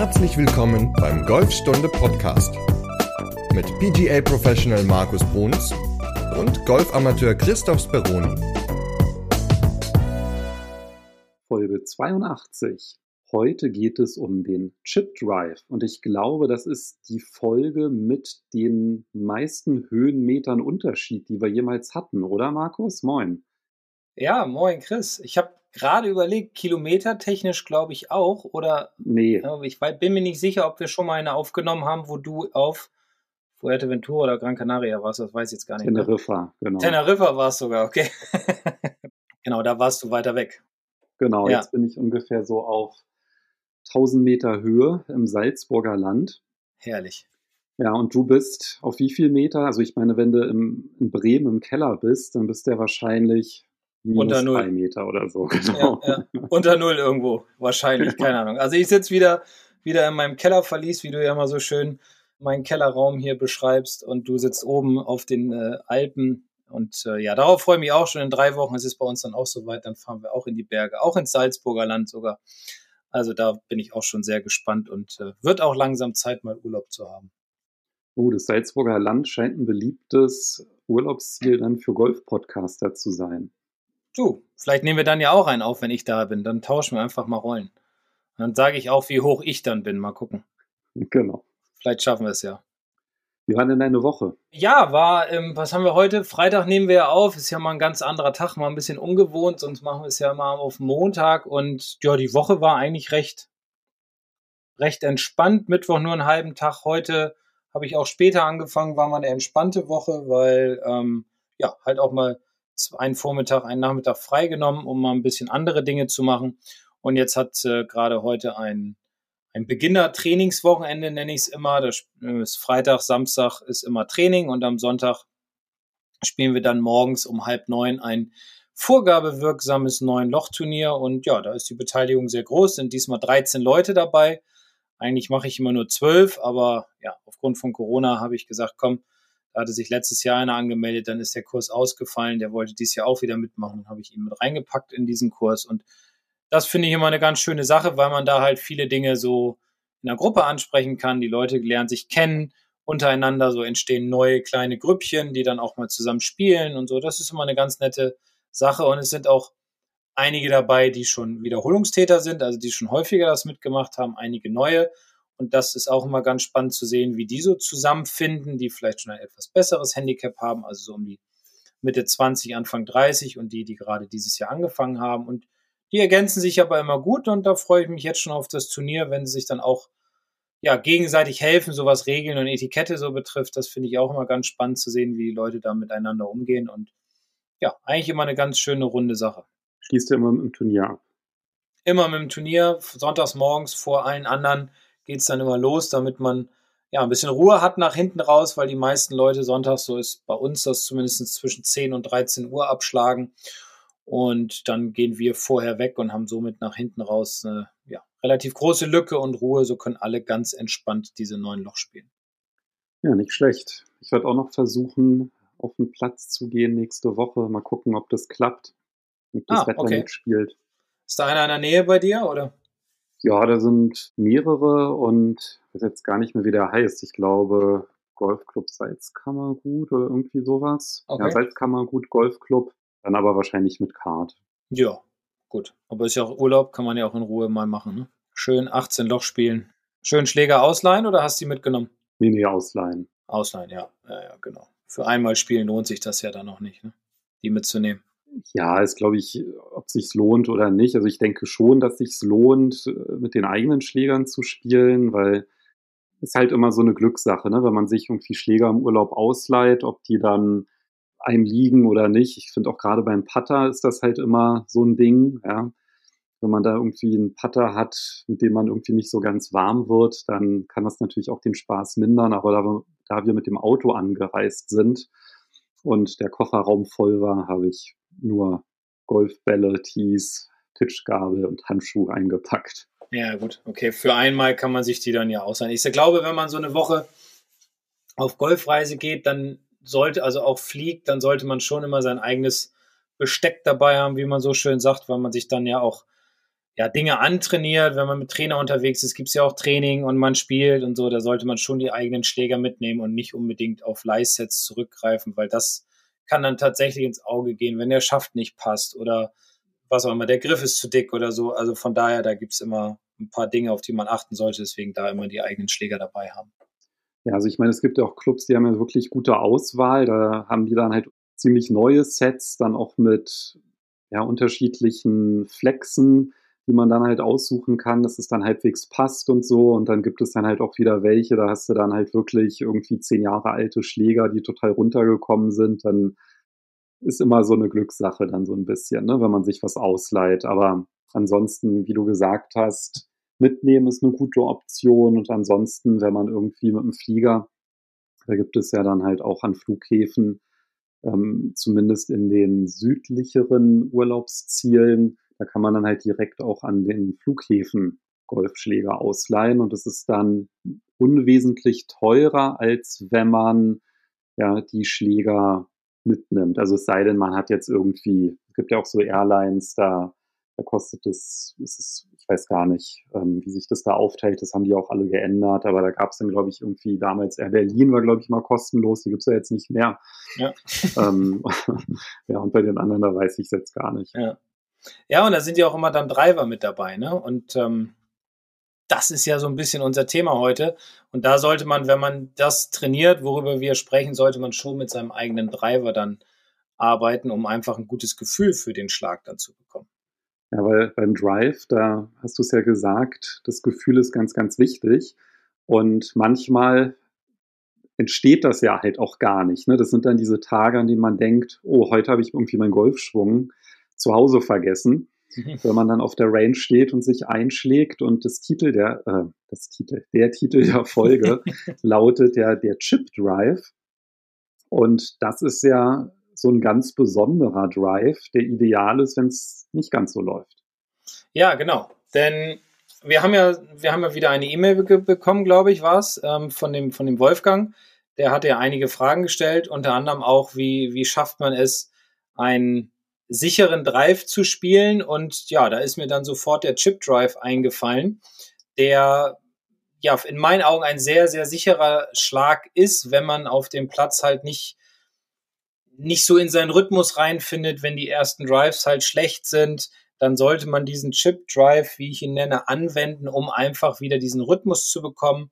Herzlich willkommen beim Golfstunde Podcast mit PGA Professional Markus Bruns und Golfamateur Christoph Speroni. Folge 82. Heute geht es um den Chip Drive und ich glaube, das ist die Folge mit den meisten Höhenmetern Unterschied, die wir jemals hatten, oder Markus? Moin. Ja, moin Chris. Ich habe gerade überlegt, kilometertechnisch glaube ich auch, oder? Nee. Ich bin mir nicht sicher, ob wir schon mal eine aufgenommen haben, wo du auf Fuerteventura oder Gran Canaria warst, das weiß ich jetzt gar nicht. Teneriffa, genau. Teneriffa war es sogar, okay. genau, da warst du weiter weg. Genau, ja. jetzt bin ich ungefähr so auf 1000 Meter Höhe im Salzburger Land. Herrlich. Ja, und du bist auf wie viel Meter? Also ich meine, wenn du im, in Bremen im Keller bist, dann bist du ja wahrscheinlich minus unter null. drei Meter oder so. Genau. Ja, ja. Unter null irgendwo, wahrscheinlich, keine Ahnung. Also ich sitze wieder, wieder in meinem Kellerverlies, wie du ja immer so schön meinen Kellerraum hier beschreibst und du sitzt oben auf den äh, Alpen. Und äh, ja, darauf freue ich mich auch schon in drei Wochen. Es ist bei uns dann auch soweit, dann fahren wir auch in die Berge, auch ins Salzburger Land sogar. Also da bin ich auch schon sehr gespannt und äh, wird auch langsam Zeit, mal Urlaub zu haben. Oh, das Salzburger Land scheint ein beliebtes Urlaubsziel dann für Golf-Podcaster zu sein. Du, vielleicht nehmen wir dann ja auch einen auf, wenn ich da bin. Dann tauschen wir einfach mal Rollen. dann sage ich auch, wie hoch ich dann bin. Mal gucken. Genau. Vielleicht schaffen wir es ja. Wie war denn deine Woche? Ja, war, ähm, was haben wir heute? Freitag nehmen wir ja auf. Ist ja mal ein ganz anderer Tag, mal ein bisschen ungewohnt, sonst machen wir es ja mal auf Montag. Und ja, die Woche war eigentlich recht, recht entspannt. Mittwoch nur einen halben Tag. Heute habe ich auch später angefangen, war mal eine entspannte Woche, weil ähm, ja, halt auch mal einen Vormittag, einen Nachmittag freigenommen, um mal ein bisschen andere Dinge zu machen. Und jetzt hat äh, gerade heute ein ein Beginner-Trainingswochenende, nenne ich es immer. Das ist Freitag, Samstag ist immer Training und am Sonntag spielen wir dann morgens um halb neun ein vorgabewirksames neun Loch-Turnier und ja, da ist die Beteiligung sehr groß, sind diesmal 13 Leute dabei. Eigentlich mache ich immer nur zwölf, aber ja, aufgrund von Corona habe ich gesagt, komm, da hatte sich letztes Jahr einer angemeldet, dann ist der Kurs ausgefallen, der wollte dieses Jahr auch wieder mitmachen, habe ich ihn mit reingepackt in diesen Kurs und das finde ich immer eine ganz schöne Sache, weil man da halt viele Dinge so in der Gruppe ansprechen kann. Die Leute lernen sich kennen untereinander, so entstehen neue kleine Grüppchen, die dann auch mal zusammen spielen und so. Das ist immer eine ganz nette Sache und es sind auch einige dabei, die schon Wiederholungstäter sind, also die schon häufiger das mitgemacht haben, einige neue. Und das ist auch immer ganz spannend zu sehen, wie die so zusammenfinden, die vielleicht schon ein etwas besseres Handicap haben, also so um die Mitte 20, Anfang 30 und die, die gerade dieses Jahr angefangen haben. Und die ergänzen sich aber immer gut und da freue ich mich jetzt schon auf das Turnier, wenn sie sich dann auch ja, gegenseitig helfen, so was Regeln und Etikette so betrifft. Das finde ich auch immer ganz spannend zu sehen, wie die Leute da miteinander umgehen und ja, eigentlich immer eine ganz schöne runde Sache. Schließt du immer mit dem Turnier ab? Immer mit dem Turnier, sonntags morgens vor allen anderen geht es dann immer los, damit man ja ein bisschen Ruhe hat nach hinten raus, weil die meisten Leute sonntags, so ist bei uns das zumindest zwischen 10 und 13 Uhr abschlagen. Und dann gehen wir vorher weg und haben somit nach hinten raus eine ja, relativ große Lücke und Ruhe. So können alle ganz entspannt diese neuen Loch spielen. Ja, nicht schlecht. Ich werde auch noch versuchen, auf den Platz zu gehen nächste Woche. Mal gucken, ob das klappt. Ob das ah, Wetter okay. mitspielt. Ist da einer in der Nähe bei dir, oder? Ja, da sind mehrere und ich weiß jetzt gar nicht mehr, wie der heißt. Ich glaube, Golfclub Salzkammergut oder irgendwie sowas. Okay. Ja, Salzkammergut Golfclub. Dann aber wahrscheinlich mit Kart. Ja, gut. Aber ist ja auch Urlaub, kann man ja auch in Ruhe mal machen. Ne? Schön 18 Loch spielen. Schön Schläger ausleihen oder hast du die mitgenommen? Nee, nee, ausleihen. Ausleihen, ja. Ja, ja, genau. Für einmal spielen lohnt sich das ja dann noch nicht, ne? die mitzunehmen. Ja, ist glaube ich, ob es sich lohnt oder nicht. Also ich denke schon, dass sich lohnt, mit den eigenen Schlägern zu spielen, weil es halt immer so eine Glückssache, ne? wenn man sich irgendwie Schläger im Urlaub ausleiht, ob die dann einem liegen oder nicht. Ich finde auch gerade beim Putter ist das halt immer so ein Ding, ja. Wenn man da irgendwie einen Putter hat, mit dem man irgendwie nicht so ganz warm wird, dann kann das natürlich auch den Spaß mindern. Aber da da wir mit dem Auto angereist sind und der Kofferraum voll war, habe ich nur Golfbälle, Tees, Tischgabel und Handschuhe eingepackt. Ja, gut. Okay, für einmal kann man sich die dann ja ausleihen. Ich glaube, wenn man so eine Woche auf Golfreise geht, dann sollte, also auch fliegt, dann sollte man schon immer sein eigenes Besteck dabei haben, wie man so schön sagt, weil man sich dann ja auch ja, Dinge antrainiert, wenn man mit Trainer unterwegs ist, gibt es ja auch Training und man spielt und so, da sollte man schon die eigenen Schläger mitnehmen und nicht unbedingt auf Leihsets zurückgreifen, weil das kann dann tatsächlich ins Auge gehen, wenn der Schaft nicht passt oder was auch immer, der Griff ist zu dick oder so. Also von daher, da gibt es immer ein paar Dinge, auf die man achten sollte, deswegen da immer die eigenen Schläger dabei haben. Ja, also ich meine, es gibt ja auch Clubs, die haben ja wirklich gute Auswahl. Da haben die dann halt ziemlich neue Sets, dann auch mit ja, unterschiedlichen Flexen die man dann halt aussuchen kann, dass es dann halbwegs passt und so. Und dann gibt es dann halt auch wieder welche, da hast du dann halt wirklich irgendwie zehn Jahre alte Schläger, die total runtergekommen sind. Dann ist immer so eine Glückssache dann so ein bisschen, ne, wenn man sich was ausleiht. Aber ansonsten, wie du gesagt hast, mitnehmen ist eine gute Option. Und ansonsten, wenn man irgendwie mit dem Flieger, da gibt es ja dann halt auch an Flughäfen, ähm, zumindest in den südlicheren Urlaubszielen, da kann man dann halt direkt auch an den Flughäfen Golfschläger ausleihen und es ist dann unwesentlich teurer, als wenn man ja die Schläger mitnimmt. Also es sei denn, man hat jetzt irgendwie, es gibt ja auch so Airlines, da, da kostet es, ist es, ich weiß gar nicht, ähm, wie sich das da aufteilt, das haben die auch alle geändert, aber da gab es dann, glaube ich, irgendwie damals, Air Berlin war, glaube ich, mal kostenlos, die gibt es ja jetzt nicht mehr. Ja. ähm, ja, und bei den anderen, da weiß ich es jetzt gar nicht. Ja. Ja, und da sind ja auch immer dann Driver mit dabei, ne? Und ähm, das ist ja so ein bisschen unser Thema heute. Und da sollte man, wenn man das trainiert, worüber wir sprechen, sollte man schon mit seinem eigenen Driver dann arbeiten, um einfach ein gutes Gefühl für den Schlag dann zu bekommen. Ja, weil beim Drive, da hast du es ja gesagt, das Gefühl ist ganz, ganz wichtig. Und manchmal entsteht das ja halt auch gar nicht. Ne? Das sind dann diese Tage, an denen man denkt, oh, heute habe ich irgendwie meinen Golfschwung zu Hause vergessen. Wenn man dann auf der Range steht und sich einschlägt und das Titel der, äh, das Titel, der Titel der Folge lautet ja der Chip Drive. Und das ist ja so ein ganz besonderer Drive, der ideal ist, wenn es nicht ganz so läuft. Ja, genau. Denn wir haben ja, wir haben ja wieder eine E-Mail bekommen, glaube ich, war es, ähm, von, dem, von dem Wolfgang. Der hatte ja einige Fragen gestellt, unter anderem auch, wie, wie schafft man es, ein sicheren Drive zu spielen. Und ja, da ist mir dann sofort der Chip Drive eingefallen, der ja in meinen Augen ein sehr, sehr sicherer Schlag ist, wenn man auf dem Platz halt nicht nicht so in seinen Rhythmus reinfindet, wenn die ersten Drives halt schlecht sind, dann sollte man diesen Chip Drive, wie ich ihn nenne, anwenden, um einfach wieder diesen Rhythmus zu bekommen,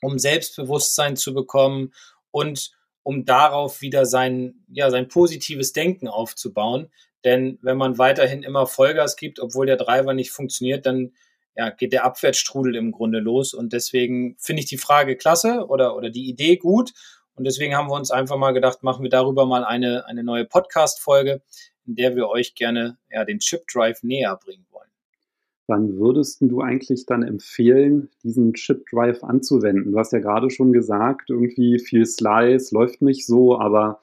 um Selbstbewusstsein zu bekommen und um darauf wieder sein, ja, sein positives Denken aufzubauen. Denn wenn man weiterhin immer Vollgas gibt, obwohl der Driver nicht funktioniert, dann ja, geht der Abwärtsstrudel im Grunde los. Und deswegen finde ich die Frage klasse oder, oder die Idee gut. Und deswegen haben wir uns einfach mal gedacht, machen wir darüber mal eine, eine neue Podcast-Folge, in der wir euch gerne ja, den Chip Drive näher bringen wollen. Wann würdest du eigentlich dann empfehlen, diesen Chip Drive anzuwenden? Du hast ja gerade schon gesagt, irgendwie viel Slice läuft nicht so, aber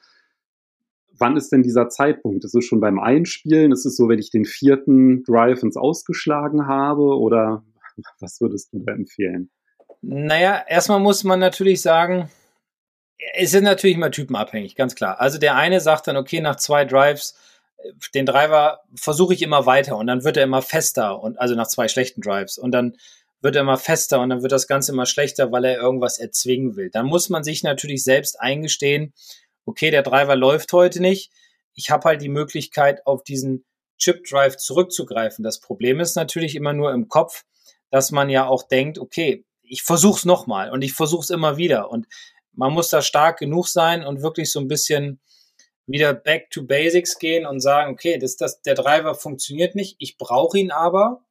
wann ist denn dieser Zeitpunkt? Ist es schon beim Einspielen? Ist es so, wenn ich den vierten Drive ins Ausgeschlagen habe? Oder was würdest du da empfehlen? Naja, erstmal muss man natürlich sagen, es ist natürlich immer typenabhängig, ganz klar. Also der eine sagt dann, okay, nach zwei Drives den Driver versuche ich immer weiter und dann wird er immer fester und also nach zwei schlechten Drives und dann wird er immer fester und dann wird das Ganze immer schlechter, weil er irgendwas erzwingen will. Dann muss man sich natürlich selbst eingestehen, okay, der Driver läuft heute nicht. Ich habe halt die Möglichkeit, auf diesen Chip Drive zurückzugreifen. Das Problem ist natürlich immer nur im Kopf, dass man ja auch denkt, okay, ich versuche es nochmal und ich versuche es immer wieder. Und man muss da stark genug sein und wirklich so ein bisschen wieder back to basics gehen und sagen, okay, das, das, der Driver funktioniert nicht, ich brauche ihn aber,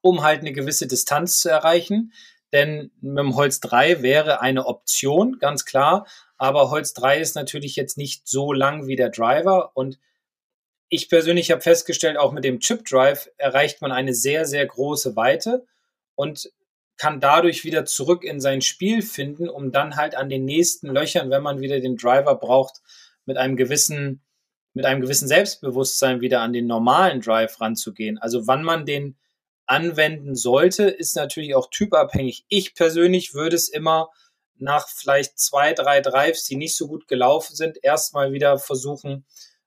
um halt eine gewisse Distanz zu erreichen. Denn mit dem Holz 3 wäre eine Option, ganz klar. Aber Holz 3 ist natürlich jetzt nicht so lang wie der Driver. Und ich persönlich habe festgestellt, auch mit dem Chip Drive erreicht man eine sehr, sehr große Weite und kann dadurch wieder zurück in sein Spiel finden, um dann halt an den nächsten Löchern, wenn man wieder den Driver braucht, mit einem gewissen, mit einem gewissen Selbstbewusstsein wieder an den normalen Drive ranzugehen. Also wann man den anwenden sollte, ist natürlich auch typabhängig. Ich persönlich würde es immer nach vielleicht zwei, drei Drives, die nicht so gut gelaufen sind, erstmal wieder versuchen,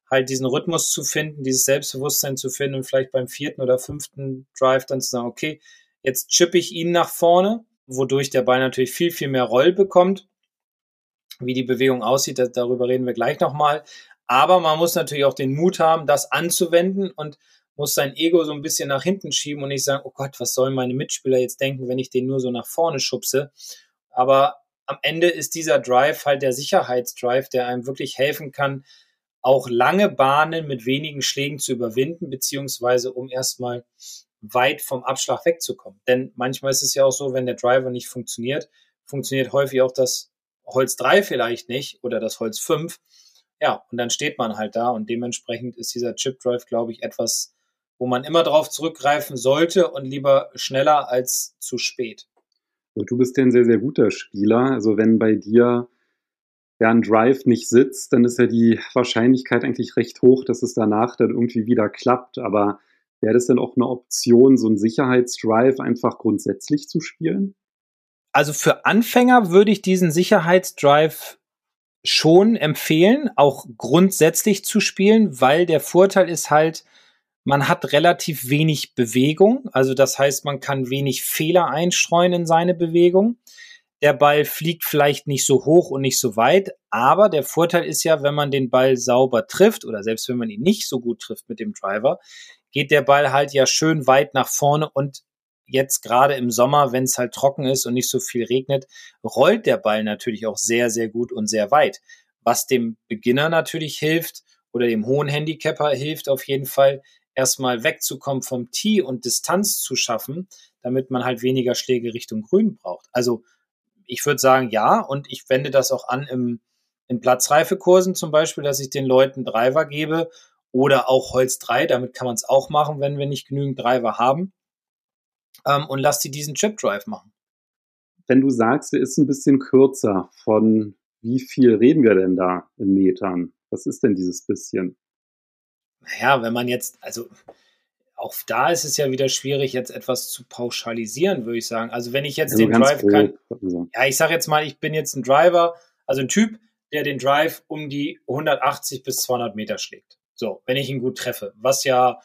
halt diesen Rhythmus zu finden, dieses Selbstbewusstsein zu finden und vielleicht beim vierten oder fünften Drive dann zu sagen, okay, jetzt chippe ich ihn nach vorne, wodurch der Ball natürlich viel, viel mehr Roll bekommt. Wie die Bewegung aussieht, darüber reden wir gleich nochmal. Aber man muss natürlich auch den Mut haben, das anzuwenden und muss sein Ego so ein bisschen nach hinten schieben und nicht sagen, oh Gott, was sollen meine Mitspieler jetzt denken, wenn ich den nur so nach vorne schubse. Aber am Ende ist dieser Drive halt der Sicherheitsdrive, der einem wirklich helfen kann, auch lange Bahnen mit wenigen Schlägen zu überwinden, beziehungsweise um erstmal weit vom Abschlag wegzukommen. Denn manchmal ist es ja auch so, wenn der Driver nicht funktioniert, funktioniert häufig auch das Holz 3 vielleicht nicht oder das Holz 5. Ja, und dann steht man halt da und dementsprechend ist dieser Chip Drive, glaube ich, etwas, wo man immer darauf zurückgreifen sollte und lieber schneller als zu spät. Also du bist ja ein sehr, sehr guter Spieler. Also wenn bei dir ja ein Drive nicht sitzt, dann ist ja die Wahrscheinlichkeit eigentlich recht hoch, dass es danach dann irgendwie wieder klappt. Aber wäre das denn auch eine Option, so ein Sicherheitsdrive einfach grundsätzlich zu spielen? Also für Anfänger würde ich diesen Sicherheitsdrive schon empfehlen, auch grundsätzlich zu spielen, weil der Vorteil ist halt, man hat relativ wenig Bewegung, also das heißt, man kann wenig Fehler einstreuen in seine Bewegung. Der Ball fliegt vielleicht nicht so hoch und nicht so weit, aber der Vorteil ist ja, wenn man den Ball sauber trifft oder selbst wenn man ihn nicht so gut trifft mit dem Driver, geht der Ball halt ja schön weit nach vorne und jetzt gerade im Sommer, wenn es halt trocken ist und nicht so viel regnet, rollt der Ball natürlich auch sehr, sehr gut und sehr weit. Was dem Beginner natürlich hilft oder dem hohen Handicapper hilft auf jeden Fall, erstmal wegzukommen vom Tee und Distanz zu schaffen, damit man halt weniger Schläge Richtung Grün braucht. Also ich würde sagen, ja, und ich wende das auch an im, in Platzreifekursen zum Beispiel, dass ich den Leuten Driver gebe oder auch Holz 3, damit kann man es auch machen, wenn wir nicht genügend Driver haben. Ähm, und lass die diesen Chip Drive machen. Wenn du sagst, der ist ein bisschen kürzer, von wie viel reden wir denn da in Metern? Was ist denn dieses bisschen? naja, wenn man jetzt, also auch da ist es ja wieder schwierig, jetzt etwas zu pauschalisieren, würde ich sagen. Also wenn ich jetzt also den Drive grob, kann, also. ja, ich sage jetzt mal, ich bin jetzt ein Driver, also ein Typ, der den Drive um die 180 bis 200 Meter schlägt. So, wenn ich ihn gut treffe, was ja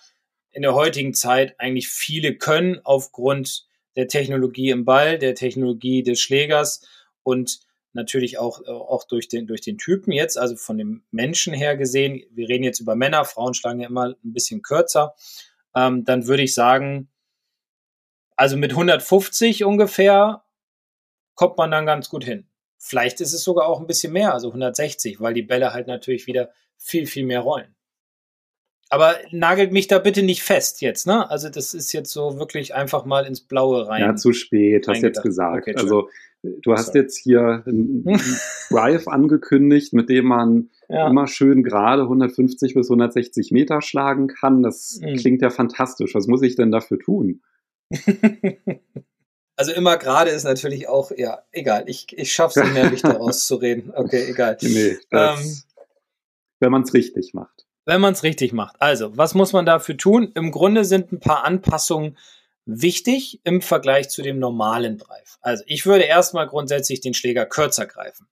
in der heutigen Zeit eigentlich viele können aufgrund der Technologie im Ball, der Technologie des Schlägers und natürlich auch, äh, auch durch, den, durch den Typen jetzt, also von dem Menschen her gesehen, wir reden jetzt über Männer, Frauen schlagen ja immer ein bisschen kürzer, ähm, dann würde ich sagen, also mit 150 ungefähr kommt man dann ganz gut hin. Vielleicht ist es sogar auch ein bisschen mehr, also 160, weil die Bälle halt natürlich wieder viel, viel mehr rollen. Aber nagelt mich da bitte nicht fest jetzt, ne? Also das ist jetzt so wirklich einfach mal ins Blaue rein. Ja, zu spät, hast jetzt gesagt. Okay, also du hast jetzt hier einen Drive angekündigt, mit dem man ja. immer schön gerade 150 bis 160 Meter schlagen kann. Das mhm. klingt ja fantastisch. Was muss ich denn dafür tun? Also immer gerade ist natürlich auch, ja, egal. Ich, ich schaffe es nicht mehr, mich da rauszureden. Okay, egal. Nee, das, ähm, wenn man es richtig macht wenn man es richtig macht. Also, was muss man dafür tun? Im Grunde sind ein paar Anpassungen wichtig im Vergleich zu dem normalen Drive. Also, ich würde erstmal grundsätzlich den Schläger kürzer greifen.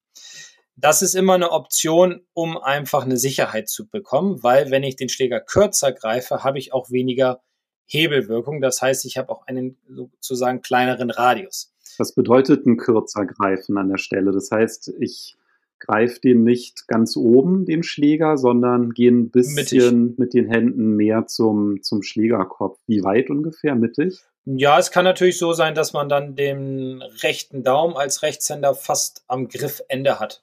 Das ist immer eine Option, um einfach eine Sicherheit zu bekommen, weil wenn ich den Schläger kürzer greife, habe ich auch weniger Hebelwirkung. Das heißt, ich habe auch einen sozusagen kleineren Radius. Was bedeutet ein kürzer greifen an der Stelle? Das heißt, ich greift den nicht ganz oben, den Schläger, sondern gehen ein bisschen mittig. mit den Händen mehr zum, zum Schlägerkopf. Wie weit ungefähr? Mittig? Ja, es kann natürlich so sein, dass man dann den rechten Daumen als Rechtshänder fast am Griffende hat.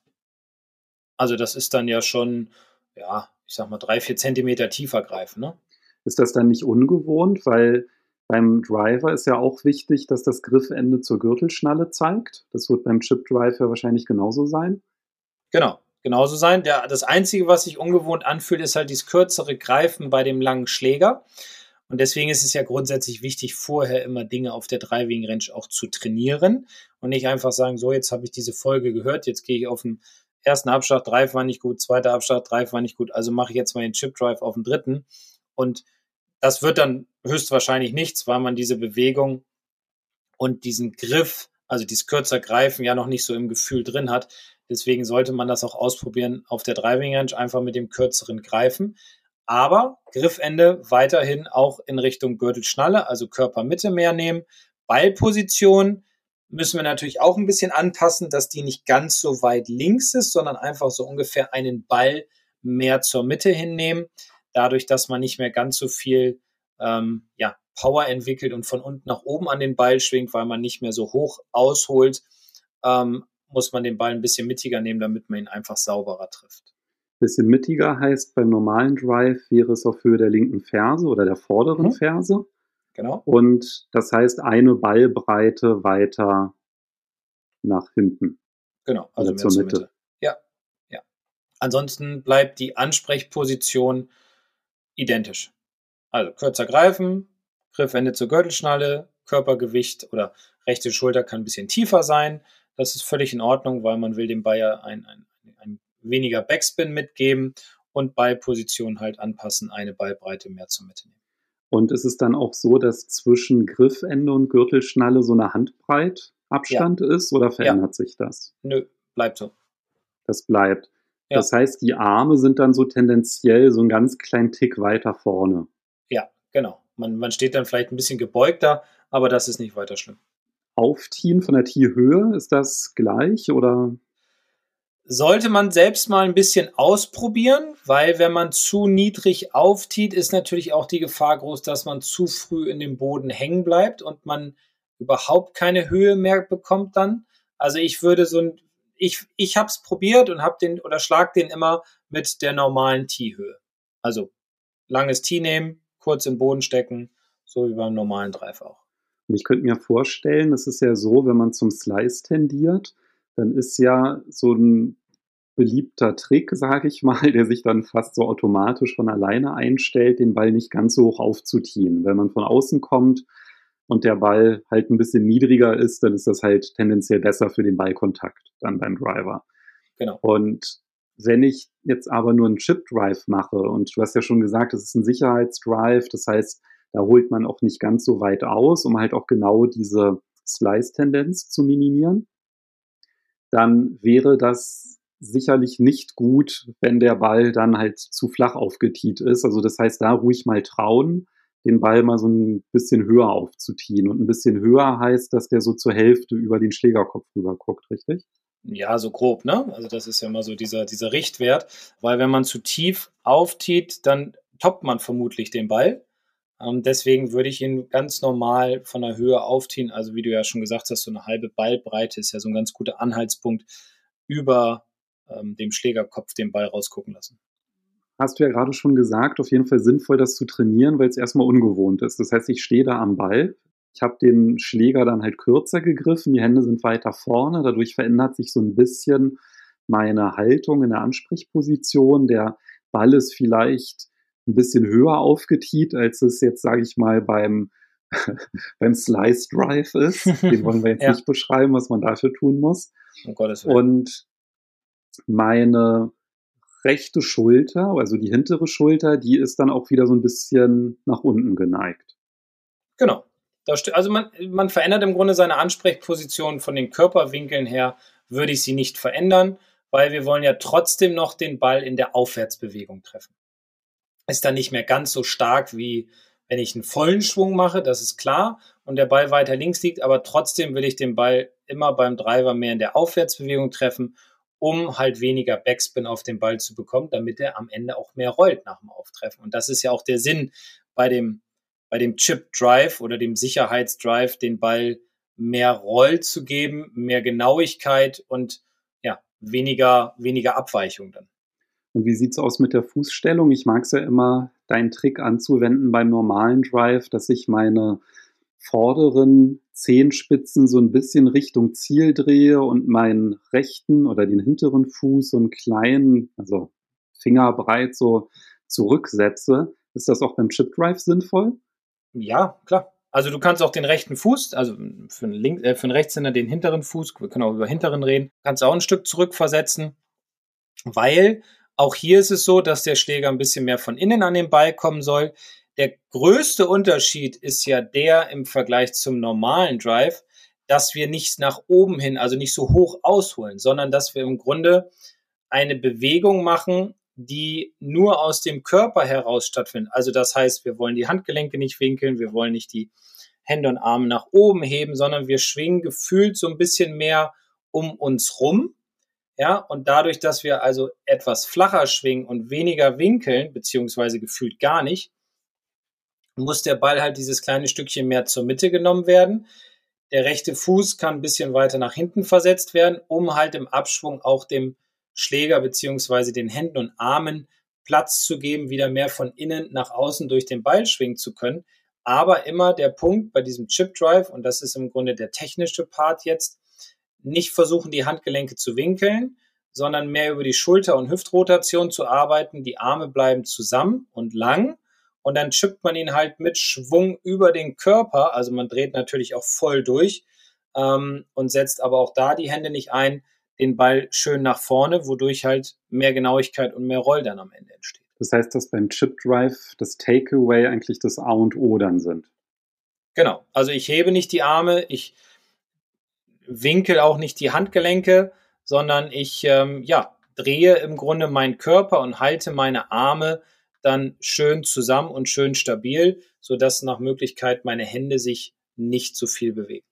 Also das ist dann ja schon, ja, ich sag mal, drei, vier Zentimeter tiefer greifen. Ne? Ist das dann nicht ungewohnt, weil beim Driver ist ja auch wichtig, dass das Griffende zur Gürtelschnalle zeigt. Das wird beim Chip Driver wahrscheinlich genauso sein. Genau, genauso sein. Der, das Einzige, was sich ungewohnt anfühlt, ist halt dieses kürzere Greifen bei dem langen Schläger. Und deswegen ist es ja grundsätzlich wichtig, vorher immer Dinge auf der Driving Range auch zu trainieren und nicht einfach sagen, so, jetzt habe ich diese Folge gehört, jetzt gehe ich auf den ersten Abschlag, Drive war nicht gut, zweiter Abschlag, Drive war nicht gut, also mache ich jetzt mal den Chip Drive auf den dritten. Und das wird dann höchstwahrscheinlich nichts, weil man diese Bewegung und diesen Griff also dieses kürzer greifen ja noch nicht so im Gefühl drin hat. Deswegen sollte man das auch ausprobieren auf der Driving Range, einfach mit dem kürzeren Greifen. Aber Griffende weiterhin auch in Richtung Gürtelschnalle, also Körpermitte mehr nehmen. Ballposition müssen wir natürlich auch ein bisschen anpassen, dass die nicht ganz so weit links ist, sondern einfach so ungefähr einen Ball mehr zur Mitte hinnehmen. Dadurch, dass man nicht mehr ganz so viel ähm, ja, Power entwickelt und von unten nach oben an den Ball schwingt, weil man nicht mehr so hoch ausholt, ähm, muss man den Ball ein bisschen mittiger nehmen, damit man ihn einfach sauberer trifft. Bisschen mittiger heißt beim normalen Drive wäre es auf Höhe der linken Ferse oder der vorderen mhm. Ferse. Genau. Und das heißt eine Ballbreite weiter nach hinten. Genau, also mehr zur, zur Mitte. Mitte. Ja, ja. Ansonsten bleibt die Ansprechposition identisch. Also kürzer greifen, Griffende zur Gürtelschnalle, Körpergewicht oder rechte Schulter kann ein bisschen tiefer sein. Das ist völlig in Ordnung, weil man will dem Bayer ein, ein, ein weniger Backspin mitgeben und Ballposition halt anpassen, eine Ballbreite mehr zur Mitte nehmen. Und ist es dann auch so, dass zwischen Griffende und Gürtelschnalle so eine Handbreit Abstand ja. ist oder verändert ja. sich das? Nö, bleibt so. Das bleibt. Ja. Das heißt, die Arme sind dann so tendenziell so einen ganz kleinen Tick weiter vorne. Ja, genau. Man, man steht dann vielleicht ein bisschen gebeugter, aber das ist nicht weiter schlimm. Aufziehen von der Tierhöhe, ist das gleich oder? Sollte man selbst mal ein bisschen ausprobieren, weil wenn man zu niedrig auftiet, ist natürlich auch die Gefahr groß, dass man zu früh in dem Boden hängen bleibt und man überhaupt keine Höhe mehr bekommt dann. Also ich würde so ein, ich, ich habe es probiert und habe den oder schlag den immer mit der normalen T-Höhe. Also langes T nehmen, kurz im Boden stecken, so wie beim normalen Drive auch. Und ich könnte mir vorstellen, es ist ja so, wenn man zum Slice tendiert, dann ist ja so ein beliebter Trick, sage ich mal, der sich dann fast so automatisch von alleine einstellt, den Ball nicht ganz so hoch aufzutiehen. Wenn man von außen kommt und der Ball halt ein bisschen niedriger ist, dann ist das halt tendenziell besser für den Ballkontakt dann beim Driver. Genau. Und wenn ich jetzt aber nur einen Chip-Drive mache, und du hast ja schon gesagt, das ist ein Sicherheitsdrive, das heißt, da holt man auch nicht ganz so weit aus, um halt auch genau diese Slice-Tendenz zu minimieren, dann wäre das sicherlich nicht gut, wenn der Ball dann halt zu flach aufgetiet ist. Also das heißt, da ruhig mal trauen, den Ball mal so ein bisschen höher aufzutiehen. Und ein bisschen höher heißt, dass der so zur Hälfte über den Schlägerkopf rüber guckt, richtig? Ja, so grob, ne? Also das ist ja immer so dieser, dieser Richtwert, weil wenn man zu tief auftiet, dann toppt man vermutlich den Ball. Ähm, deswegen würde ich ihn ganz normal von der Höhe aufziehen. Also wie du ja schon gesagt hast, so eine halbe Ballbreite ist ja so ein ganz guter Anhaltspunkt über ähm, dem Schlägerkopf den Ball rausgucken lassen. Hast du ja gerade schon gesagt, auf jeden Fall sinnvoll, das zu trainieren, weil es erstmal ungewohnt ist. Das heißt, ich stehe da am Ball, ich habe den Schläger dann halt kürzer gegriffen, die Hände sind weiter vorne, dadurch verändert sich so ein bisschen meine Haltung in der Ansprechposition. Der Ball ist vielleicht ein bisschen höher aufgetiet, als es jetzt, sage ich mal, beim, beim Slice Drive ist. Den wollen wir jetzt ja. nicht beschreiben, was man dafür tun muss. Um. Und meine rechte Schulter, also die hintere Schulter, die ist dann auch wieder so ein bisschen nach unten geneigt. Genau also man, man verändert im Grunde seine Ansprechposition von den Körperwinkeln her, würde ich sie nicht verändern, weil wir wollen ja trotzdem noch den Ball in der Aufwärtsbewegung treffen. Ist dann nicht mehr ganz so stark wie wenn ich einen vollen Schwung mache, das ist klar, und der Ball weiter links liegt, aber trotzdem will ich den Ball immer beim Driver mehr in der Aufwärtsbewegung treffen, um halt weniger Backspin auf den Ball zu bekommen, damit er am Ende auch mehr rollt nach dem Auftreffen. Und das ist ja auch der Sinn bei dem bei dem Chip Drive oder dem Sicherheitsdrive den Ball mehr Roll zu geben, mehr Genauigkeit und ja, weniger, weniger Abweichung dann. Und wie sieht es aus mit der Fußstellung? Ich mag es ja immer, deinen Trick anzuwenden beim normalen Drive, dass ich meine vorderen Zehenspitzen so ein bisschen Richtung Ziel drehe und meinen rechten oder den hinteren Fuß so einen kleinen, also fingerbreit so zurücksetze. Ist das auch beim Chip Drive sinnvoll? Ja, klar. Also du kannst auch den rechten Fuß, also für einen, Link, äh, für einen Rechtshänder den hinteren Fuß, wir können auch über hinteren reden, kannst auch ein Stück zurückversetzen, weil auch hier ist es so, dass der Schläger ein bisschen mehr von innen an den Ball kommen soll. Der größte Unterschied ist ja der im Vergleich zum normalen Drive, dass wir nicht nach oben hin, also nicht so hoch ausholen, sondern dass wir im Grunde eine Bewegung machen, die nur aus dem Körper heraus stattfindet. Also das heißt, wir wollen die Handgelenke nicht winkeln, wir wollen nicht die Hände und Arme nach oben heben, sondern wir schwingen gefühlt so ein bisschen mehr um uns rum. Ja, und dadurch, dass wir also etwas flacher schwingen und weniger winkeln, beziehungsweise gefühlt gar nicht, muss der Ball halt dieses kleine Stückchen mehr zur Mitte genommen werden. Der rechte Fuß kann ein bisschen weiter nach hinten versetzt werden, um halt im Abschwung auch dem Schläger beziehungsweise den Händen und Armen Platz zu geben, wieder mehr von innen nach außen durch den Ball schwingen zu können. Aber immer der Punkt bei diesem Chip Drive, und das ist im Grunde der technische Part jetzt, nicht versuchen, die Handgelenke zu winkeln, sondern mehr über die Schulter- und Hüftrotation zu arbeiten. Die Arme bleiben zusammen und lang. Und dann chippt man ihn halt mit Schwung über den Körper. Also man dreht natürlich auch voll durch ähm, und setzt aber auch da die Hände nicht ein, den Ball schön nach vorne, wodurch halt mehr Genauigkeit und mehr Roll dann am Ende entsteht. Das heißt, dass beim Chip Drive das Takeaway eigentlich das A und O dann sind. Genau. Also ich hebe nicht die Arme, ich winkel auch nicht die Handgelenke, sondern ich ähm, ja, drehe im Grunde meinen Körper und halte meine Arme dann schön zusammen und schön stabil, sodass nach Möglichkeit meine Hände sich nicht zu viel bewegen.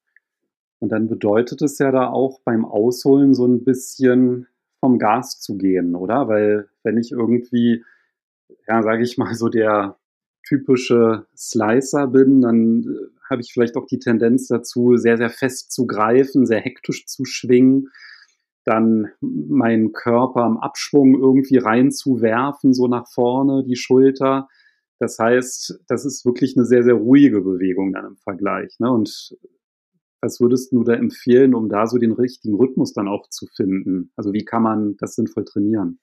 Und dann bedeutet es ja da auch beim Ausholen so ein bisschen vom Gas zu gehen, oder? Weil wenn ich irgendwie, ja, sage ich mal, so der typische Slicer bin, dann äh, habe ich vielleicht auch die Tendenz dazu, sehr, sehr fest zu greifen, sehr hektisch zu schwingen, dann meinen Körper im Abschwung irgendwie reinzuwerfen, so nach vorne, die Schulter. Das heißt, das ist wirklich eine sehr, sehr ruhige Bewegung dann im Vergleich. Ne? Und was würdest du da empfehlen, um da so den richtigen Rhythmus dann auch zu finden? Also wie kann man das sinnvoll trainieren?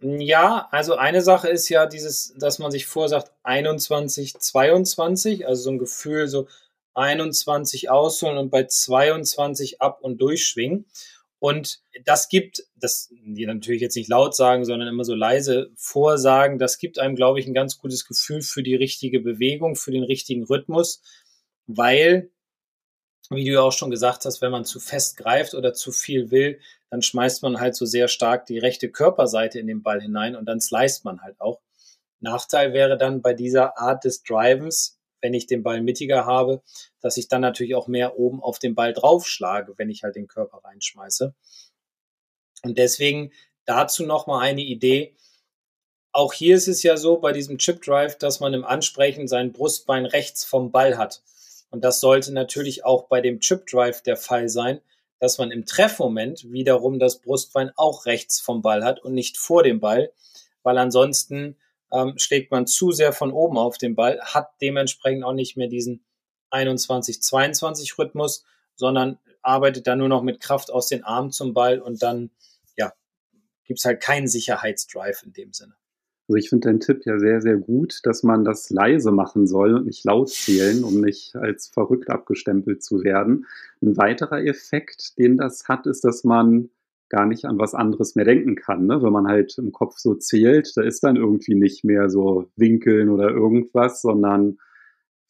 Ja, also eine Sache ist ja dieses, dass man sich vorsagt 21, 22, also so ein Gefühl so 21 ausholen und bei 22 ab und durchschwingen. Und das gibt, das die natürlich jetzt nicht laut sagen, sondern immer so leise vorsagen, das gibt einem, glaube ich, ein ganz gutes Gefühl für die richtige Bewegung, für den richtigen Rhythmus, weil wie du ja auch schon gesagt hast, wenn man zu fest greift oder zu viel will, dann schmeißt man halt so sehr stark die rechte Körperseite in den Ball hinein und dann sliced man halt auch. Nachteil wäre dann bei dieser Art des Drivens, wenn ich den Ball mittiger habe, dass ich dann natürlich auch mehr oben auf den Ball draufschlage, wenn ich halt den Körper reinschmeiße. Und deswegen dazu nochmal eine Idee. Auch hier ist es ja so bei diesem Chip Drive, dass man im Ansprechen sein Brustbein rechts vom Ball hat. Und das sollte natürlich auch bei dem Chip Drive der Fall sein, dass man im Treffmoment wiederum das Brustbein auch rechts vom Ball hat und nicht vor dem Ball, weil ansonsten ähm, schlägt man zu sehr von oben auf den Ball, hat dementsprechend auch nicht mehr diesen 21-22 Rhythmus, sondern arbeitet dann nur noch mit Kraft aus den Armen zum Ball und dann, ja, gibt's halt keinen Sicherheitsdrive in dem Sinne. Also ich finde deinen Tipp ja sehr, sehr gut, dass man das leise machen soll und nicht laut zählen, um nicht als verrückt abgestempelt zu werden. Ein weiterer Effekt, den das hat, ist, dass man gar nicht an was anderes mehr denken kann. Ne? Wenn man halt im Kopf so zählt, da ist dann irgendwie nicht mehr so Winkeln oder irgendwas, sondern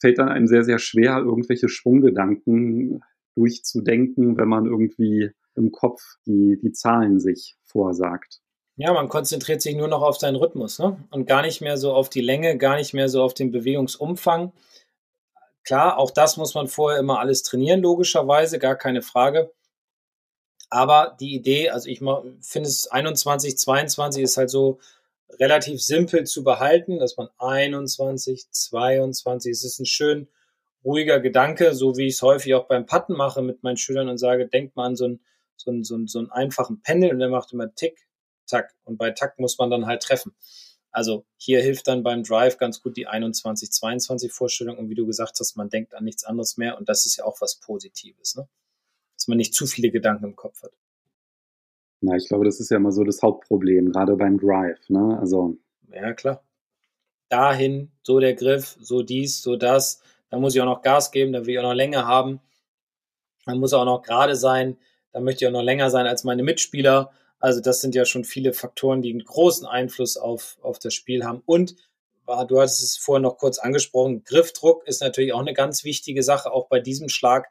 fällt dann einem sehr, sehr schwer, irgendwelche Schwunggedanken durchzudenken, wenn man irgendwie im Kopf die, die Zahlen sich vorsagt. Ja, man konzentriert sich nur noch auf seinen Rhythmus ne? und gar nicht mehr so auf die Länge, gar nicht mehr so auf den Bewegungsumfang. Klar, auch das muss man vorher immer alles trainieren, logischerweise, gar keine Frage. Aber die Idee, also ich finde es 21, 22 ist halt so relativ simpel zu behalten, dass man 21, 22, es ist ein schön ruhiger Gedanke, so wie ich es häufig auch beim Patten mache mit meinen Schülern und sage, denkt mal an so einen, so einen, so einen, so einen einfachen Pendel und der macht immer Tick, Tack. Und bei Tack muss man dann halt treffen. Also hier hilft dann beim Drive ganz gut die 21, 22 Vorstellung. Und wie du gesagt hast, man denkt an nichts anderes mehr. Und das ist ja auch was Positives, ne? dass man nicht zu viele Gedanken im Kopf hat. Na, ich glaube, das ist ja immer so das Hauptproblem, gerade beim Drive. Ne? Also ja, klar. Dahin, so der Griff, so dies, so das. Da muss ich auch noch Gas geben, da will ich auch noch Länge haben. Dann muss auch noch gerade sein. Da möchte ich auch noch länger sein als meine Mitspieler. Also das sind ja schon viele Faktoren, die einen großen Einfluss auf, auf das Spiel haben. Und du hattest es vorher noch kurz angesprochen, Griffdruck ist natürlich auch eine ganz wichtige Sache, auch bei diesem Schlag.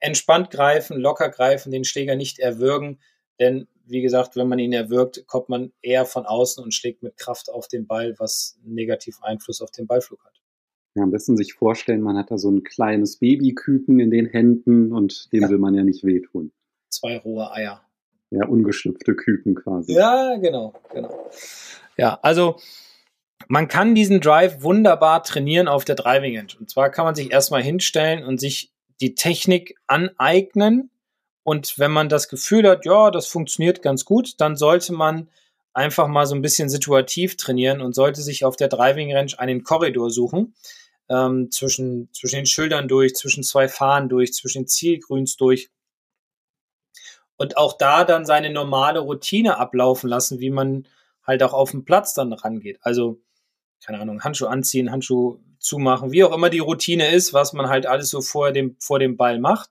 entspannt greifen, locker greifen, den Schläger nicht erwürgen, denn wie gesagt, wenn man ihn erwürgt, kommt man eher von außen und schlägt mit Kraft auf den Ball, was einen negativen Einfluss auf den Ballflug hat. Ja, am besten sich vorstellen, man hat da so ein kleines Babyküken in den Händen und dem ja. will man ja nicht wehtun. Zwei rohe Eier. Ja, ungeschlüpfte Küken quasi. Ja, genau, genau. Ja, also man kann diesen Drive wunderbar trainieren auf der Driving Range. Und zwar kann man sich erstmal hinstellen und sich die Technik aneignen. Und wenn man das Gefühl hat, ja, das funktioniert ganz gut, dann sollte man einfach mal so ein bisschen situativ trainieren und sollte sich auf der Driving Range einen Korridor suchen. Ähm, zwischen, zwischen den Schildern durch, zwischen zwei Fahnen durch, zwischen den Zielgrüns durch. Und auch da dann seine normale Routine ablaufen lassen, wie man halt auch auf dem Platz dann rangeht. Also keine Ahnung, Handschuh anziehen, Handschuh zumachen, wie auch immer die Routine ist, was man halt alles so vor dem, vor dem Ball macht.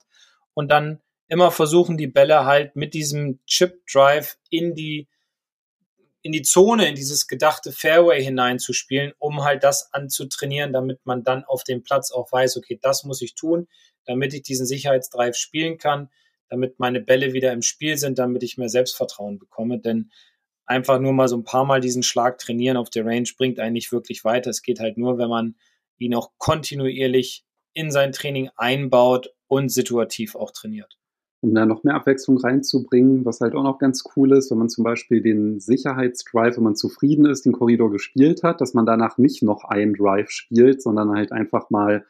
Und dann immer versuchen, die Bälle halt mit diesem Chip Drive in die, in die Zone, in dieses gedachte Fairway hineinzuspielen, um halt das anzutrainieren, damit man dann auf dem Platz auch weiß, okay, das muss ich tun, damit ich diesen Sicherheitsdrive spielen kann, damit meine Bälle wieder im Spiel sind, damit ich mehr Selbstvertrauen bekomme. Denn einfach nur mal so ein paar Mal diesen Schlag trainieren auf der Range bringt eigentlich wirklich weiter. Es geht halt nur, wenn man ihn auch kontinuierlich in sein Training einbaut und situativ auch trainiert. Um da noch mehr Abwechslung reinzubringen, was halt auch noch ganz cool ist, wenn man zum Beispiel den Sicherheitsdrive, wenn man zufrieden ist, den Korridor gespielt hat, dass man danach nicht noch einen Drive spielt, sondern halt einfach mal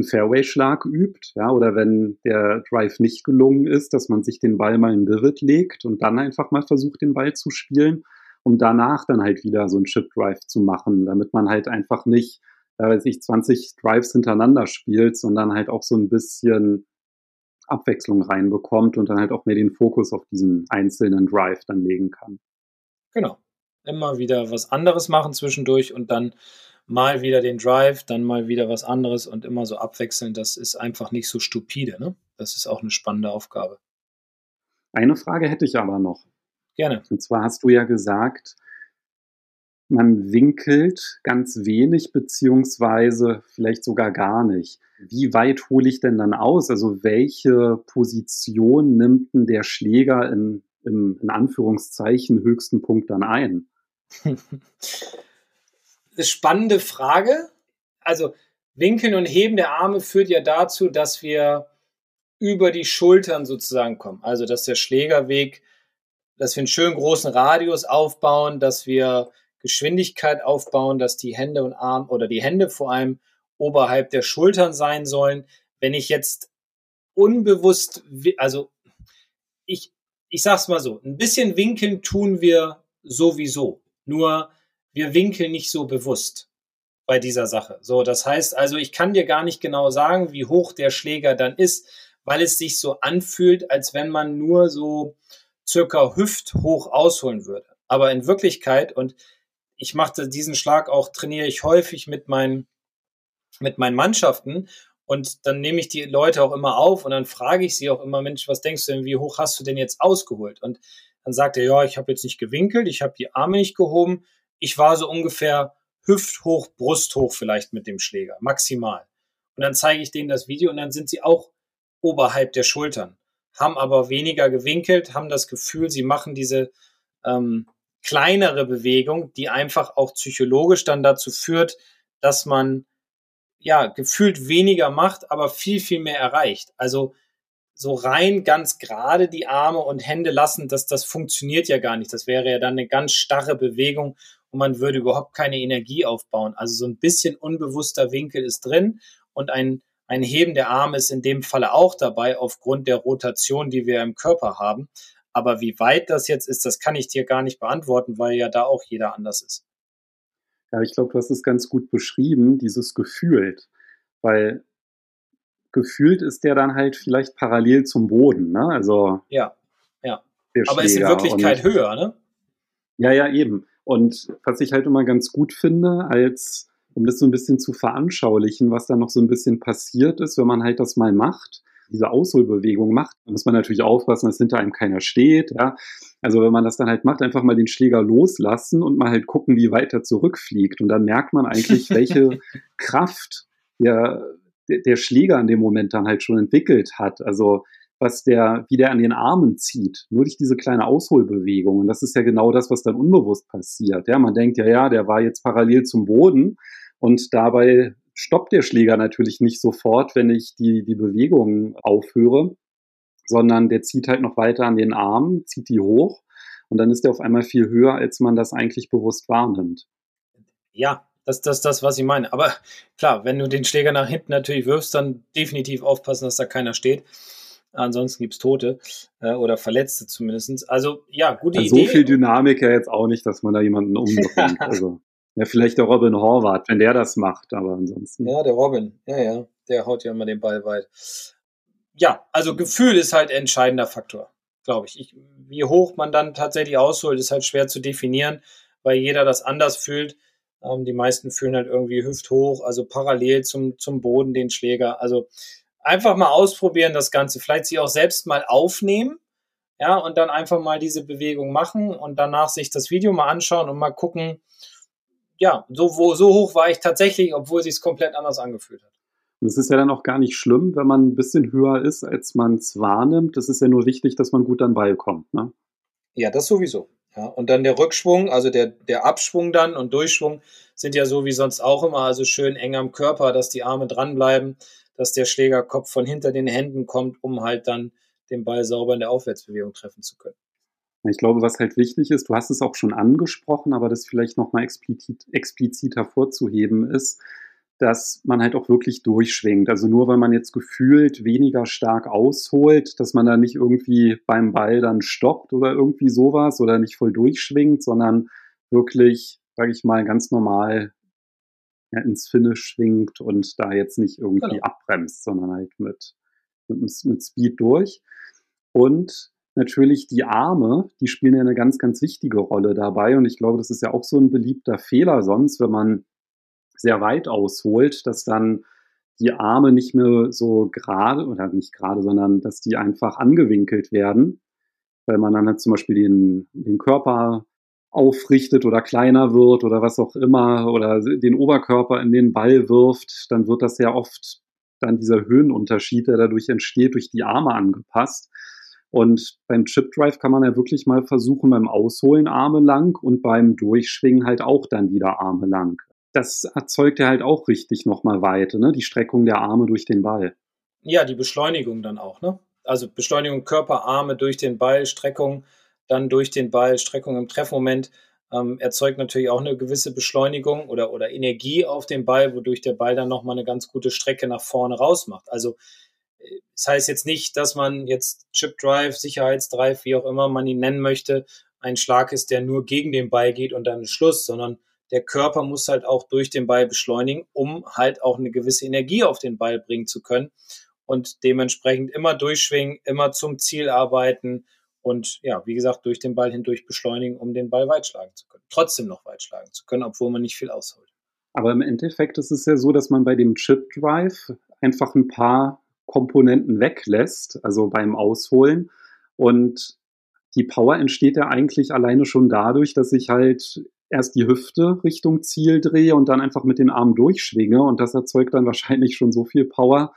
einen Fairway-Schlag übt, ja, oder wenn der Drive nicht gelungen ist, dass man sich den Ball mal in Dirit legt und dann einfach mal versucht, den Ball zu spielen, um danach dann halt wieder so einen Chip-Drive zu machen, damit man halt einfach nicht, äh, weiß ich, 20 Drives hintereinander spielt, sondern halt auch so ein bisschen Abwechslung reinbekommt und dann halt auch mehr den Fokus auf diesen einzelnen Drive dann legen kann. Genau. Immer wieder was anderes machen zwischendurch und dann mal wieder den Drive, dann mal wieder was anderes und immer so abwechselnd. Das ist einfach nicht so stupide. Ne? Das ist auch eine spannende Aufgabe. Eine Frage hätte ich aber noch. Gerne. Und zwar hast du ja gesagt, man winkelt ganz wenig beziehungsweise vielleicht sogar gar nicht. Wie weit hole ich denn dann aus? Also welche Position nimmt denn der Schläger in, im in Anführungszeichen höchsten Punkt dann ein? eine spannende Frage. Also Winkeln und Heben der Arme führt ja dazu, dass wir über die Schultern sozusagen kommen. Also dass der Schlägerweg, dass wir einen schönen großen Radius aufbauen, dass wir Geschwindigkeit aufbauen, dass die Hände und Arme oder die Hände vor allem oberhalb der Schultern sein sollen. Wenn ich jetzt unbewusst, also ich, ich sag's mal so, ein bisschen winkeln tun wir sowieso. Nur wir winkeln nicht so bewusst bei dieser Sache. So, das heißt also, ich kann dir gar nicht genau sagen, wie hoch der Schläger dann ist, weil es sich so anfühlt, als wenn man nur so circa hüfthoch ausholen würde. Aber in Wirklichkeit, und ich machte diesen Schlag auch, trainiere ich häufig mit meinen, mit meinen Mannschaften und dann nehme ich die Leute auch immer auf und dann frage ich sie auch immer, Mensch, was denkst du denn, wie hoch hast du denn jetzt ausgeholt? Und dann sagt er, ja, ich habe jetzt nicht gewinkelt, ich habe die Arme nicht gehoben, ich war so ungefähr hüfthoch, brusthoch vielleicht mit dem Schläger, maximal. Und dann zeige ich denen das Video und dann sind sie auch oberhalb der Schultern, haben aber weniger gewinkelt, haben das Gefühl, sie machen diese ähm, kleinere Bewegung, die einfach auch psychologisch dann dazu führt, dass man ja gefühlt weniger macht, aber viel, viel mehr erreicht. Also so rein ganz gerade die Arme und Hände lassen, das, das funktioniert ja gar nicht. Das wäre ja dann eine ganz starre Bewegung und man würde überhaupt keine Energie aufbauen. Also so ein bisschen unbewusster Winkel ist drin und ein, ein Heben der Arme ist in dem Falle auch dabei aufgrund der Rotation, die wir im Körper haben. Aber wie weit das jetzt ist, das kann ich dir gar nicht beantworten, weil ja da auch jeder anders ist. Ja, ich glaube, du hast es ganz gut beschrieben, dieses gefühlt. Weil gefühlt ist der dann halt vielleicht parallel zum Boden, ne? Also. Ja, ja. Aber ist in Wirklichkeit höher, ne? Ja, ja, eben. Und was ich halt immer ganz gut finde, als um das so ein bisschen zu veranschaulichen, was da noch so ein bisschen passiert ist, wenn man halt das mal macht, diese Ausholbewegung macht, dann muss man natürlich aufpassen, dass hinter einem keiner steht. Ja. Also wenn man das dann halt macht, einfach mal den Schläger loslassen und mal halt gucken, wie weit er zurückfliegt. Und dann merkt man eigentlich, welche Kraft der, der Schläger in dem Moment dann halt schon entwickelt hat. Also was der, wie der an den Armen zieht, nur durch diese kleine Ausholbewegung. Und das ist ja genau das, was dann unbewusst passiert. Ja, man denkt ja, ja, der war jetzt parallel zum Boden und dabei stoppt der Schläger natürlich nicht sofort, wenn ich die, die Bewegung aufhöre, sondern der zieht halt noch weiter an den Armen, zieht die hoch und dann ist er auf einmal viel höher, als man das eigentlich bewusst wahrnimmt. Ja, das das, das, was ich meine. Aber klar, wenn du den Schläger nach hinten natürlich wirfst, dann definitiv aufpassen, dass da keiner steht. Ansonsten gibt es Tote äh, oder Verletzte zumindest. Also ja, gute also Idee. So viel Dynamik ja jetzt auch nicht, dass man da jemanden umbringt. also ja, vielleicht der Robin Horvath, wenn der das macht, aber ansonsten. Ja, der Robin, ja, ja, der haut ja immer den Ball weit. Ja, also Gefühl ist halt entscheidender Faktor, glaube ich. ich. Wie hoch man dann tatsächlich ausholt, ist halt schwer zu definieren, weil jeder das anders fühlt. Ähm, die meisten fühlen halt irgendwie hüfthoch, also parallel zum, zum Boden den Schläger. Also einfach mal ausprobieren das Ganze. Vielleicht sich auch selbst mal aufnehmen. Ja, und dann einfach mal diese Bewegung machen und danach sich das Video mal anschauen und mal gucken, ja, so, wo, so hoch war ich tatsächlich, obwohl sich es komplett anders angefühlt hat. Und es ist ja dann auch gar nicht schlimm, wenn man ein bisschen höher ist, als man es wahrnimmt. Es ist ja nur wichtig, dass man gut an Ball kommt. Ne? Ja, das sowieso. Ja, und dann der Rückschwung, also der, der Abschwung dann und Durchschwung sind ja so wie sonst auch immer, also schön eng am Körper, dass die Arme dranbleiben dass der Schlägerkopf von hinter den Händen kommt, um halt dann den Ball sauber in der Aufwärtsbewegung treffen zu können. Ich glaube, was halt wichtig ist, du hast es auch schon angesprochen, aber das vielleicht nochmal explizit, explizit hervorzuheben ist, dass man halt auch wirklich durchschwingt. Also nur weil man jetzt gefühlt weniger stark ausholt, dass man da nicht irgendwie beim Ball dann stoppt oder irgendwie sowas oder nicht voll durchschwingt, sondern wirklich, sage ich mal, ganz normal ins Finish schwingt und da jetzt nicht irgendwie genau. abbremst, sondern halt mit, mit, mit Speed durch. Und natürlich die Arme, die spielen ja eine ganz, ganz wichtige Rolle dabei. Und ich glaube, das ist ja auch so ein beliebter Fehler sonst, wenn man sehr weit ausholt, dass dann die Arme nicht mehr so gerade, oder nicht gerade, sondern dass die einfach angewinkelt werden, weil man dann halt zum Beispiel den, den Körper aufrichtet oder kleiner wird oder was auch immer oder den Oberkörper in den Ball wirft, dann wird das ja oft dann dieser Höhenunterschied, der dadurch entsteht, durch die Arme angepasst. Und beim Chip Drive kann man ja wirklich mal versuchen, beim Ausholen Arme lang und beim Durchschwingen halt auch dann wieder Arme lang. Das erzeugt ja halt auch richtig nochmal Weite, ne? Die Streckung der Arme durch den Ball. Ja, die Beschleunigung dann auch, ne? Also Beschleunigung Körper, Arme durch den Ball, Streckung dann durch den Ball, Streckung im Treffmoment, ähm, erzeugt natürlich auch eine gewisse Beschleunigung oder, oder Energie auf dem Ball, wodurch der Ball dann nochmal eine ganz gute Strecke nach vorne raus macht. Also äh, das heißt jetzt nicht, dass man jetzt Chip Drive, Sicherheitsdrive, wie auch immer man ihn nennen möchte, ein Schlag ist, der nur gegen den Ball geht und dann Schluss, sondern der Körper muss halt auch durch den Ball beschleunigen, um halt auch eine gewisse Energie auf den Ball bringen zu können und dementsprechend immer durchschwingen, immer zum Ziel arbeiten und ja, wie gesagt, durch den Ball hindurch beschleunigen, um den Ball weit schlagen zu können. Trotzdem noch weit schlagen zu können, obwohl man nicht viel ausholt. Aber im Endeffekt ist es ja so, dass man bei dem Chip Drive einfach ein paar Komponenten weglässt, also beim Ausholen. Und die Power entsteht ja eigentlich alleine schon dadurch, dass ich halt erst die Hüfte Richtung Ziel drehe und dann einfach mit den Armen durchschwinge. Und das erzeugt dann wahrscheinlich schon so viel Power,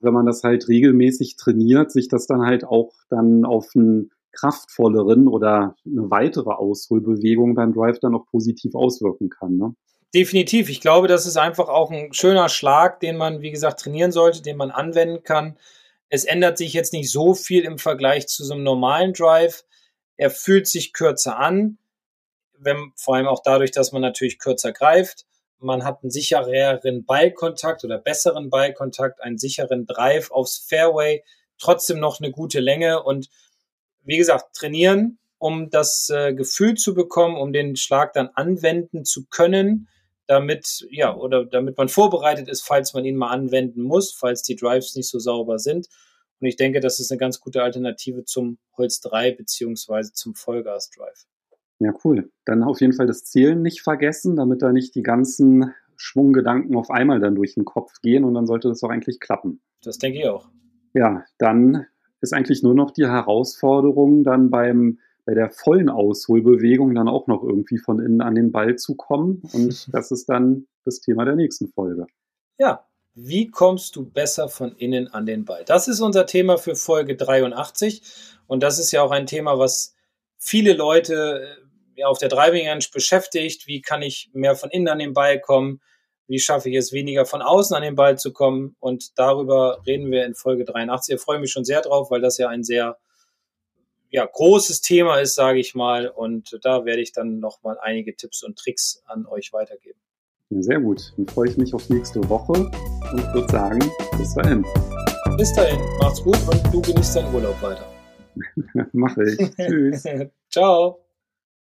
wenn man das halt regelmäßig trainiert, sich das dann halt auch dann auf ein kraftvolleren oder eine weitere Ausholbewegung beim Drive dann auch positiv auswirken kann. Ne? Definitiv. Ich glaube, das ist einfach auch ein schöner Schlag, den man, wie gesagt, trainieren sollte, den man anwenden kann. Es ändert sich jetzt nicht so viel im Vergleich zu so einem normalen Drive. Er fühlt sich kürzer an, wenn, vor allem auch dadurch, dass man natürlich kürzer greift. Man hat einen sichereren Ballkontakt oder besseren Ballkontakt, einen sicheren Drive aufs Fairway, trotzdem noch eine gute Länge und wie gesagt, trainieren, um das äh, Gefühl zu bekommen, um den Schlag dann anwenden zu können, damit, ja, oder damit man vorbereitet ist, falls man ihn mal anwenden muss, falls die Drives nicht so sauber sind. Und ich denke, das ist eine ganz gute Alternative zum Holz 3 beziehungsweise zum Vollgas Drive. Ja, cool. Dann auf jeden Fall das Zählen nicht vergessen, damit da nicht die ganzen Schwunggedanken auf einmal dann durch den Kopf gehen und dann sollte das auch eigentlich klappen. Das denke ich auch. Ja, dann ist eigentlich nur noch die Herausforderung, dann beim, bei der vollen Ausholbewegung dann auch noch irgendwie von innen an den Ball zu kommen. Und das ist dann das Thema der nächsten Folge. Ja, Wie kommst du besser von innen an den Ball? Das ist unser Thema für Folge 83 und das ist ja auch ein Thema, was viele Leute äh, auf der Driving Range beschäftigt. Wie kann ich mehr von innen an den Ball kommen? Wie schaffe ich es, weniger von außen an den Ball zu kommen? Und darüber reden wir in Folge 83. Ich freue mich schon sehr drauf, weil das ja ein sehr ja, großes Thema ist, sage ich mal. Und da werde ich dann nochmal einige Tipps und Tricks an euch weitergeben. Ja, sehr gut. Dann freue ich mich auf nächste Woche und würde sagen, bis dahin. Bis dahin, macht's gut und du genießt deinen Urlaub weiter. Mache ich. Tschüss. Ciao.